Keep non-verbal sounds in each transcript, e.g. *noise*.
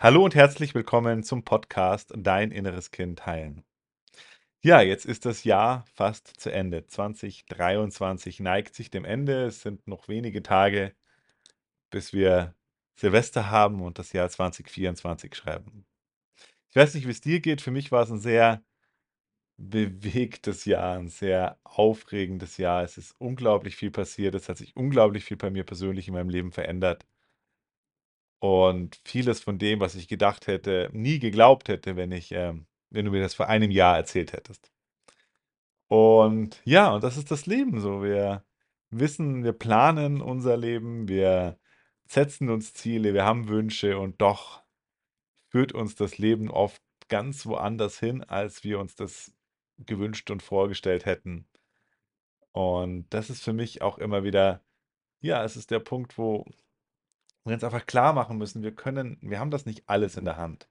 Hallo und herzlich willkommen zum Podcast Dein inneres Kind heilen. Ja, jetzt ist das Jahr fast zu Ende. 2023 neigt sich dem Ende. Es sind noch wenige Tage, bis wir Silvester haben und das Jahr 2024 schreiben. Ich weiß nicht, wie es dir geht. Für mich war es ein sehr bewegtes Jahr, ein sehr aufregendes Jahr. Es ist unglaublich viel passiert. Es hat sich unglaublich viel bei mir persönlich in meinem Leben verändert. Und vieles von dem, was ich gedacht hätte, nie geglaubt hätte, wenn ich, ähm wenn du mir das vor einem Jahr erzählt hättest. Und ja, und das ist das Leben so. Wir wissen, wir planen unser Leben, wir setzen uns Ziele, wir haben Wünsche und doch führt uns das Leben oft ganz woanders hin, als wir uns das gewünscht und vorgestellt hätten. Und das ist für mich auch immer wieder ja, es ist der Punkt, wo wir uns einfach klar machen müssen, wir können wir haben das nicht alles in der Hand.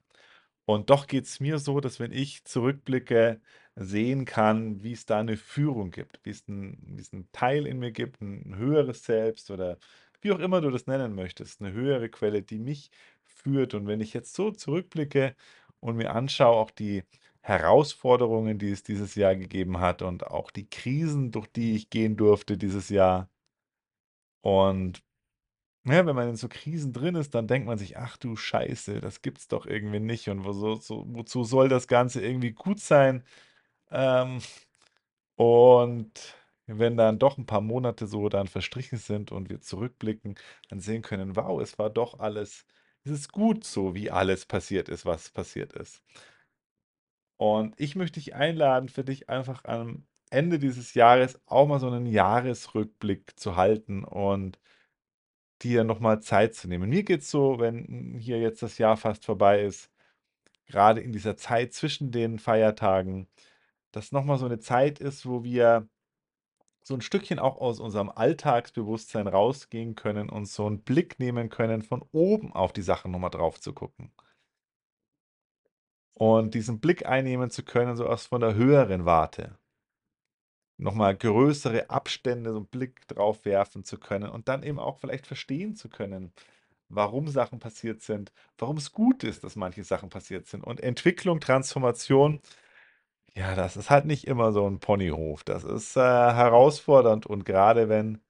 Und doch geht es mir so, dass wenn ich zurückblicke, sehen kann, wie es da eine Führung gibt, wie es 'n wie es 'n Teil in mir gibt, ein höheres Selbst oder wie auch immer du das nennen möchtest, eine höhere Quelle, die mich führt. Und wenn ich jetzt so zurückblicke und mir anschaue, auch die Herausforderungen, die es dieses Jahr gegeben hat und auch die Krisen, durch die ich gehen durfte dieses Jahr und ja, wenn man in so Krisen drin ist, dann denkt man sich: „Ach du Scheiße, das gibt's doch irgendwie nicht und wo so so wozu soll das Ganze irgendwie gut sein?“ Ähm, und wenn dann doch ein paar Monate so dann verstrichen sind und wir zurückblicken, dann sehen können: „Wow, es war doch alles es ist gut so, wie alles passiert ist, was passiert ist.“ Und ich möchte dich einladen, für dich einfach am Ende dieses Jahres auch mal so einen Jahresrückblick zu halten und dir noch mal Zeit zu nehmen. Mir geht's so, wenn hier jetzt das Jahr fast vorbei ist, gerade in dieser Zeit zwischen den Feiertagen, dass noch mal so eine Zeit ist, wo wir so ein Stückchen auch aus unserem Alltagsbewusstsein rausgehen können und so einen Blick nehmen können, von oben auf die Sachen noch mal drauf zu gucken. Und diesen Blick einnehmen zu können, so aus von der höheren Warte. Noch mal größere Abstände, so einen Blick drauf werfen zu können und dann eben auch vielleicht verstehen zu können, warum Sachen passiert sind, warum es gut ist, dass manche Sachen passiert sind. Und Entwicklung, Transformation, ja, das ist halt nicht immer so ein Ponyhof. Das ist, äh, herausfordernd und gerade wenn,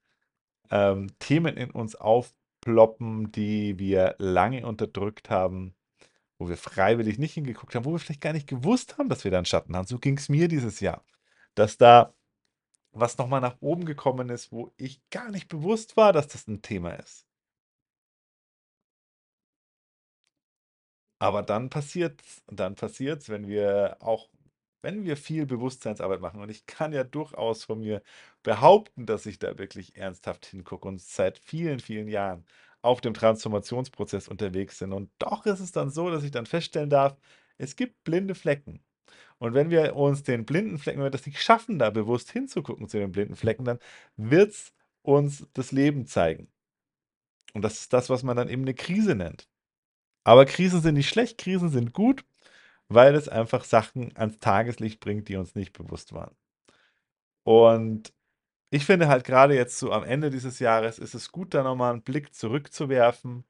ähm, Themen in uns aufploppen, die wir lange unterdrückt haben, wo wir freiwillig nicht hingeguckt haben, wo wir vielleicht gar nicht gewusst haben, dass wir da 'n Schatten haben. So ging es mir dieses Jahr, dass da was noch mal nach oben gekommen ist, wo ich gar nicht bewusst war, dass das ein Thema ist. Aber dann passiert's dann passiert's, wenn wir auch wenn wir viel Bewusstseinsarbeit machen und ich kann ja durchaus von mir behaupten, dass ich da wirklich ernsthaft hingucke und seit vielen, vielen Jahren auf dem Transformationsprozess unterwegs sind. Und doch ist es dann so, dass ich dann feststellen darf, es gibt blinde Flecken. Und wenn wir uns den blinden Flecken wenn wir das nicht schaffen, da bewusst hinzugucken zu den blinden Flecken, dann wird's uns das Leben zeigen. Und das ist das, was man dann eben eine Krise nennt. Aber Krisen sind nicht schlecht, Krisen sind gut, weil es einfach Sachen ans Tageslicht bringt, die uns nicht bewusst waren. Und ich finde halt gerade jetzt so am Ende dieses Jahres ist es gut, da noch mal 'n Blick zurückzuwerfen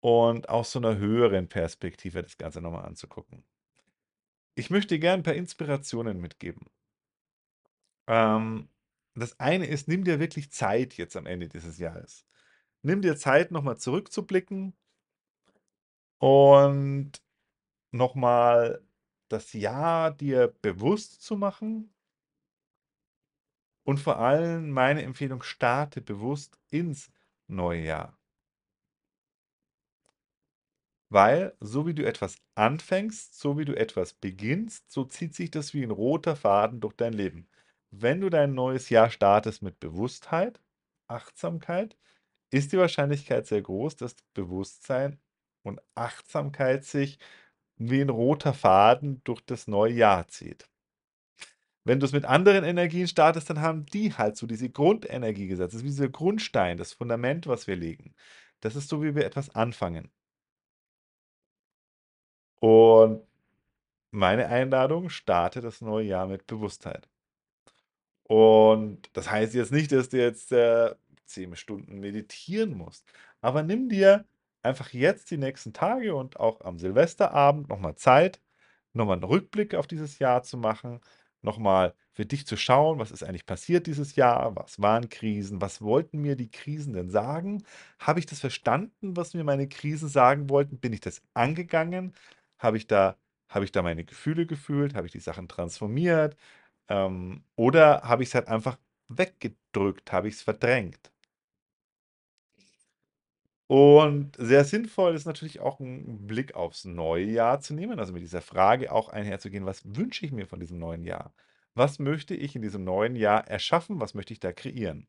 und aus so einer höheren Perspektive das Ganze noch mal anzugucken. Ich möchte dir gern 'n paar Inspirationen mitgeben. Ähm, das eine ist, nimm dir wirklich Zeit jetzt am Ende dieses Jahres. Nimm dir Zeit, noch mal zurückzublicken und noch mal das Jahr dir bewusst zu machen und vor allem meine Empfehlung, starte bewusst ins neue Jahr. Weil so wie du etwas anfängst, so wie du etwas beginnst, so zieht sich das wie ein roter Faden durch dein Leben. Wenn du dein neues Jahr startest mit Bewusstheit, Achtsamkeit, ist die Wahrscheinlichkeit sehr groß, dass Bewusstsein und Achtsamkeit sich wie ein roter Faden durch das neue Jahr zieht. Wenn du es mit anderen Energien startest, dann haben die halt so diese Grundenergie gesetzt. Das ist wie dieser Grundstein, das Fundament, was wir legen. Das ist so, wie wir etwas anfangen. Und meine Einladung, starte das neue Jahr mit Bewusstheit. Und das heißt jetzt nicht, dass du jetzt, äh, 10 Stunden meditieren musst, aber nimm dir einfach jetzt die nächsten Tage und auch am Silvesterabend noch mal Zeit, noch mal 'n Rückblick auf dieses Jahr zu machen, noch mal für dich zu schauen: „Was ist eigentlich passiert dieses Jahr? Was waren Krisen? Was wollten mir die Krisen denn sagen? Habe ich das verstanden, was mir meine Krisen sagen wollten? Bin ich das angegangen? Habe ich da habe ich da meine Gefühle gefühlt? Habe ich die Sachen transformiert? Ähm, oder habe ich's halt einfach weggedrückt? Habe ich's verdrängt?“ Und sehr sinnvoll ist natürlich auch 'n Blick aufs neue Jahr zu nehmen, also mit dieser Frage auch einherzugehen: „Was wünsche ich mir von diesem neuen Jahr? Was möchte ich in diesem neuen Jahr erschaffen? Was möchte ich da kreieren?“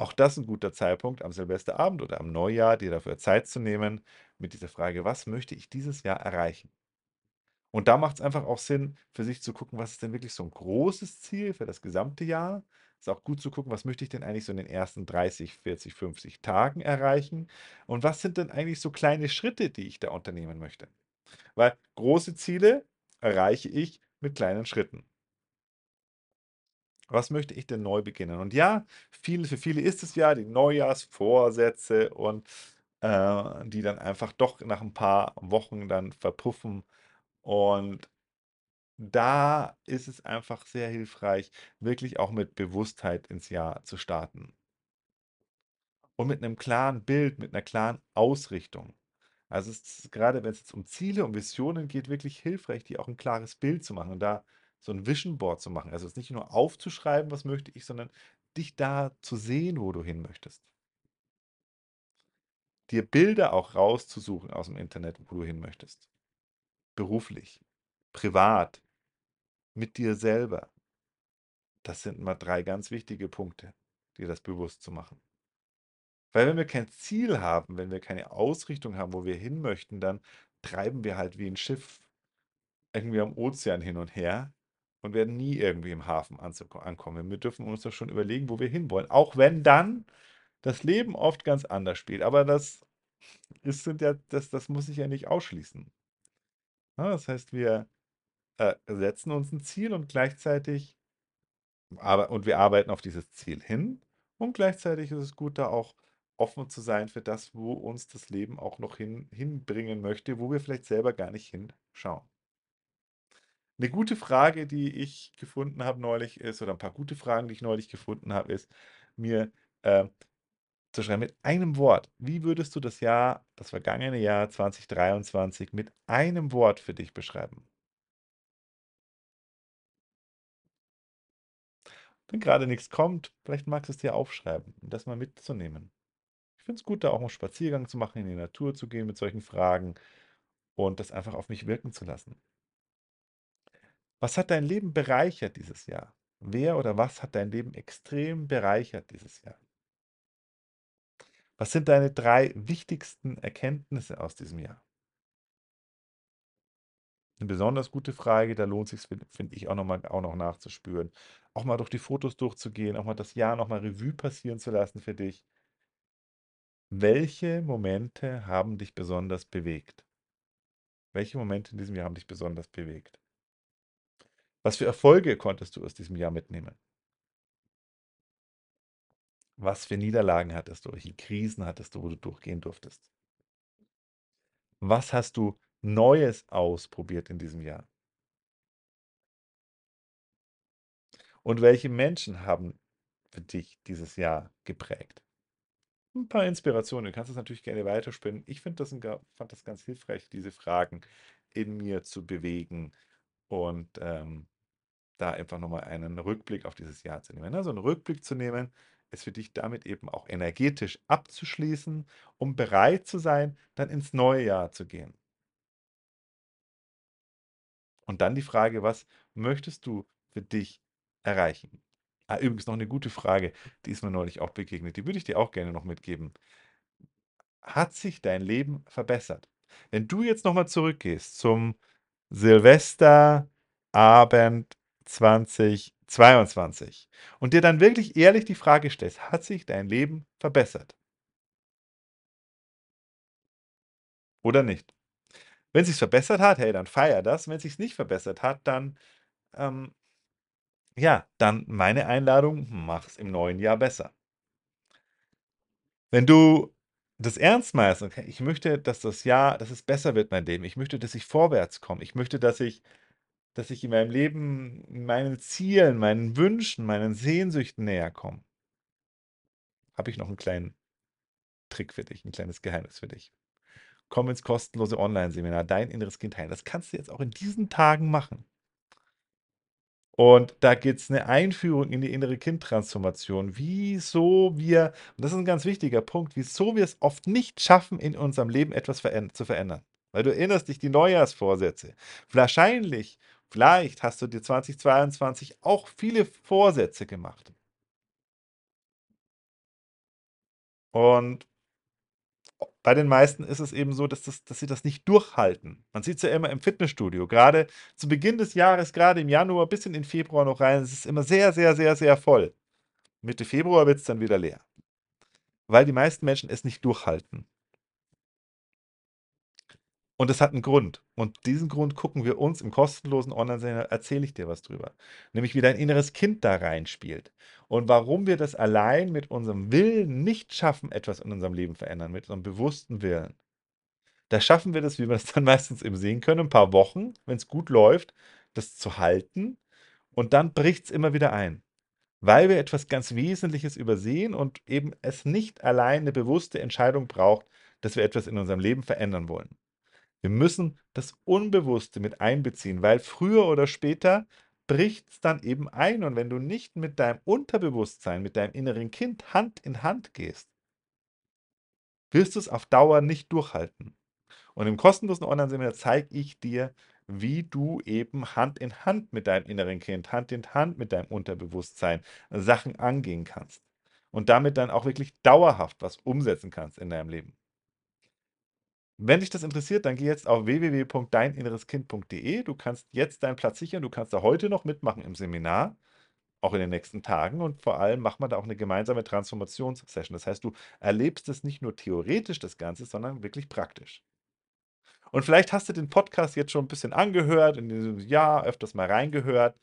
Auch das 'n guter Zeitpunkt am Silvesterabend oder am Neujahr, dir dafür Zeit zu nehmen mit dieser Frage: „Was möchte ich dieses Jahr erreichen?“ Und da macht's einfach auch Sinn, für sich zu gucken: „Was ist denn wirklich so 'n großes Ziel für das gesamte Jahr?“ Ist auch gut zu gucken: „Was möchte ich denn eigentlich so in den ersten 30, 40, 50 Tagen erreichen? Und was sind denn eigentlich so kleine Schritte, die ich da unternehmen möchte?“ Weil große Ziele erreiche ich mit kleinen Schritten. Was möchte ich denn neu beginnen? Und ja, viele für viele ist es ja die Neujahrsvorsätze und, äh, die dann einfach doch nach 'n paar Wochen dann verpuffen. Und da ist es einfach sehr hilfreich, wirklich auch mit Bewusstheit ins Jahr zu starten. Und mit 'nem klaren Bild, mit 'ner klaren Ausrichtung. Also, es ist grade wenn's jetzt um Ziele und Visionen geht, wirklich hilfreich, dir auch 'n klares Bild zu machen und da so 'n Vision Board zu machen. Also, es nicht nur aufzuschreiben: „Was möchte ich“, sondern dich da zu sehen, wo du hin möchtest. Dir Bilder auch rauszusuchen aus'm Internet, wo du hin möchtest. Beruflich, privat, mit dir selber. Das sind mal 3 ganz wichtige Punkte, dir das bewusst zu machen. Weil wenn wir kein Ziel haben, wenn wir keine Ausrichtung haben, wo wir hin möchten, dann treiben wir halt wie 'n Schiff irgendwie am Ozean hin und her und werden nie irgendwie im Hafen ankommen. Wir dürfen uns doch schon überlegen, wo wir hinwollen, auch wenn dann das Leben oft ganz anders spielt. Aber das ist sind ja das das muss ich ja nicht ausschließen. Ne, das heißt, wir, äh, setzen uns 'n Ziel und gleichzeitig aber und wir arbeiten auf dieses Ziel hin und gleichzeitig ist es gut, da auch offen zu sein für das, wo uns das Leben auch noch hin hinbringen möchte, wo wir vielleicht selber gar nicht hinschauen. 'Ne gute Frage, die ich gefunden habe neulich ist oder 'n paar gute Fragen, die ich neulich gefunden habe, ist, mir, äh, zu schreiben mit einem Wort. Wie würdest du das Jahr das vergangene Jahr 2023 mit einem Wort für dich beschreiben? Wenn grade nix kommt, vielleicht magst du's dir aufschreiben, um das mal mitzunehmen. Ich finde es gut, da auch 'n Spaziergang zu machen, in die Natur zu gehen mit solchen Fragen und das einfach auf mich wirken zu lassen. Was hat dein Leben bereichert dieses Jahr? Wer oder was hat dein Leben extrem bereichert dieses Jahr? Was sind deine 3 wichtigsten Erkenntnisse aus diesem Jahr? 'Ne besonders gute Frage, da lohnt sich's, fin finde ich auch noch mal auch noch nachzuspüren. Auch mal durch die Fotos durchzugehen, auch mal das Jahr noch mal Revue passieren zu lassen für dich. Welche Momente haben dich besonders bewegt? Welche Momente in diesem Jahr haben dich besonders bewegt? Was für Erfolge konntest du aus diesem Jahr mitnehmen? Was für Niederlagen hattest du? Welche Krisen hattest du, wo du durchgehen durftest? Was hast du Neues ausprobiert in diesem Jahr? Und welche Menschen haben für dich dieses Jahr geprägt? 'N paar Inspirationen. Du kannst das natürlich gerne weiterspinnen. Ich das 'n ga fand das ganz hilfreich, diese Fragen in mir zu bewegen und, ähm, da einfach noch mal einen Rückblick auf dieses Jahr zu nehmen, ne? So 'n Rückblick zu nehmen, ist für dich damit eben auch energetisch abzuschließen, um bereit zu sein, dann ins neue Jahr zu gehen. Und dann die Frage: „Was möchtest du für dich erreichen?“ Ah, übrigens noch 'ne gute Frage, die ist mir neulich auch begegnet. Die würde ich dir auch gerne noch mitgeben. Hat sich dein Leben verbessert? Wenn du jetzt noch mal zurückgehst zum Silvesterabend 2022 und dir dann wirklich ehrlich die Frage stellst: „Hat sich dein Leben verbessert?“ Oder nicht? Wenn sich's verbessert hat, hey, dann feier das. Wenn sich's nicht verbessert hat, dann, ähm ja, dann meine Einladung: Mach's im neuen Jahr besser. Wenn du das ernst meinst, okay, ich möchte, dass das Jahr dass es besser wird, mein Leben. Ich möchte, dass ich vorwärts komme. Ich möchte, dass ich dass ich in meinem Leben meinen Zielen, meinen Wünschen, meinen Sehnsüchten näher komme. Habe ich noch einen kleinen Trick für dich, ein kleines Geheimnis für dich. Komm ins kostenlose Online-Seminar „Dein inneres Kind heilen“. Das kannst du jetzt auch in diesen Tagen machen. Und da gibt es eine Einführung in die innere Kind-Transformation, wieso wir und das ist ein ganz wichtiger Punkt, wieso wir es oft nicht schaffen, in unserem Leben etwas zu verändern. Weil du erinnerst dich, die Neujahrsvorsätze. Wahrscheinlich vielleicht hast du dir 2022 auch viele Vorsätze gemacht. Und bei den meisten ist es eben so, dass das dass sie das nicht durchhalten. Man sieht's ja immer im Fitnessstudio. Gerade zu Beginn des Jahres, gerade im Januar bis in den Februar noch rein, es ist immer sehr, sehr, sehr, sehr voll. Mitte Februar wird es dann wieder leer, weil die meisten Menschen es nicht durchhalten. Und das hat einen Grund. Und diesen Grund gucken wir uns im kostenlosen Online-Seminar erzähle ich dir was drüber. Nämlich wie dein inneres Kind da reinspielt und warum wir das allein mit unserem Willen nicht schaffen, etwas in unserem Leben verändern, mit unserem bewussten Willen. Da schaffen wir das, wie wir das *laughs* dann meistens eben sehen können, ein paar Wochen, wenn es gut läuft, das zu halten und dann bricht es immer wieder ein, weil wir etwas ganz Wesentliches übersehen und eben es nicht allein eine bewusste Entscheidung braucht, dass wir etwas in unserem Leben verändern wollen. Wir müssen das Unbewusste mit einbeziehen, weil früher oder später bricht es dann eben ein. Und wenn du nicht mit deinem Unterbewusstsein, mit deinem inneren Kind Hand in Hand gehst, wirst du es auf Dauer nicht durchhalten. Und im kostenlosen Online-Seminar zeige ich dir, wie du eben Hand in Hand mit deinem inneren Kind, Hand in Hand mit deinem Unterbewusstsein Sachen angehen kannst. Und damit dann auch wirklich dauerhaft was umsetzen kannst in deinem Leben. Wenn dich das interessiert, dann geh jetzt auf www.deininnereskind.de. Du kannst jetzt deinen Platz sichern. Du kannst da heute noch mitmachen im Seminar, auch in den nächsten Tagen. Und vor allem machen wir da auch eine gemeinsame Transformationssession. Das heißt, du erlebst es nicht nur theoretisch, das Ganze, sondern wirklich praktisch. Und vielleicht hast du den Podcast jetzt schon ein bisschen angehört, in diesem Jahr öfters mal reingehört.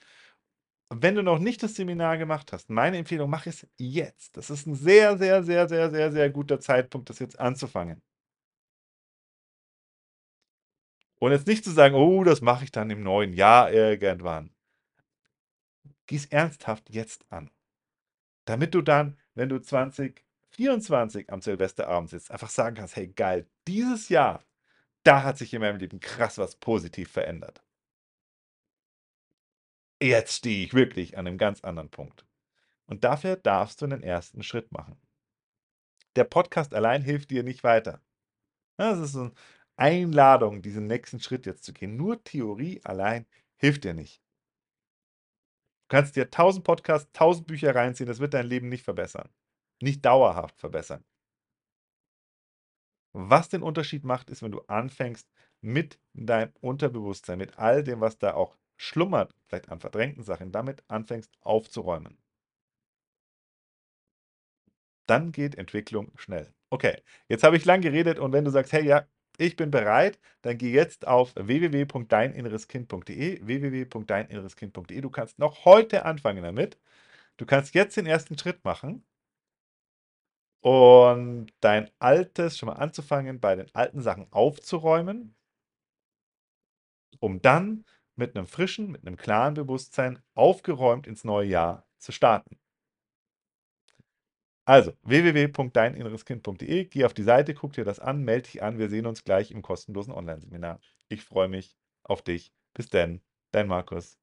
Wenn du noch nicht das Seminar gemacht hast, meine Empfehlung, mach es jetzt. Das ist ein sehr, sehr, sehr, sehr, sehr, sehr guter Zeitpunkt, das jetzt anzufangen. Und jetzt nicht zu sagen: „Oh, das mache ich dann im neuen Jahr irgendwann.“ Geh's ernsthaft jetzt an, damit du dann, wenn du 2024 am Silvesterabend sitzt, einfach sagen kannst: „Hey geil, dieses Jahr, da hat sich in meinem Leben krass was positiv verändert.“ Jetzt stehe ich wirklich an einem ganz anderen Punkt. Und dafür darfst du 'nen ersten Schritt machen. Der Podcast allein hilft dir nicht weiter. das ist so 'n Einladung, diesen nächsten Schritt jetzt zu gehen. Nur Theorie allein hilft dir nicht. Du kannst dir 1000 Podcasts, 1000 Bücher reinziehen, das wird dein Leben nicht verbessern. Nicht dauerhaft verbessern. Was den Unterschied macht, ist, wenn du anfängst, mit deinem Unterbewusstsein, mit all dem, was da auch schlummert, vielleicht an verdrängten Sachen, damit anfängst aufzuräumen. Dann geht Entwicklung schnell. Okay, jetzt habe ich lang geredet und wenn du sagst: „Hey, ja, ich bin bereit, dann geh jetzt auf www.deininnereskind.de, www.deininnereskind.de. Du kannst noch heute anfangen damit. Du kannst jetzt den ersten Schritt machen und dein Altes schon mal anzufangen, bei den alten Sachen aufzuräumen, um dann mit einem frischen, mit einem klaren Bewusstsein aufgeräumt ins neue Jahr zu starten. Also www.deininnereskind.de, geh auf die Seite, guck dir das an, melde dich an. Wir sehen uns gleich im kostenlosen Online-Seminar. Ich freue mich auf dich. Bis denn, dein Markus.